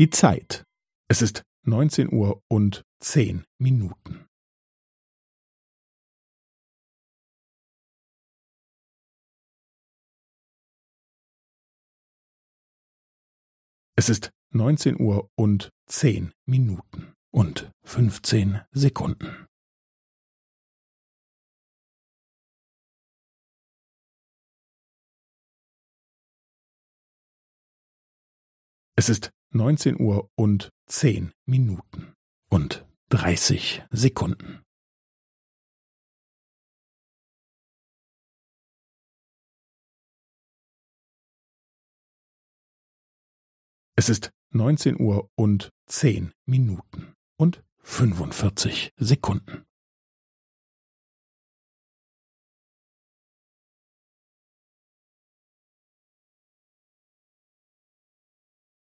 Die Zeit. Es ist neunzehn Uhr und zehn Minuten. Es ist neunzehn Uhr und zehn Minuten und fünfzehn Sekunden. Es ist neunzehn Uhr und zehn Minuten und dreißig Sekunden. Es ist neunzehn Uhr und zehn Minuten und fünfundvierzig Sekunden.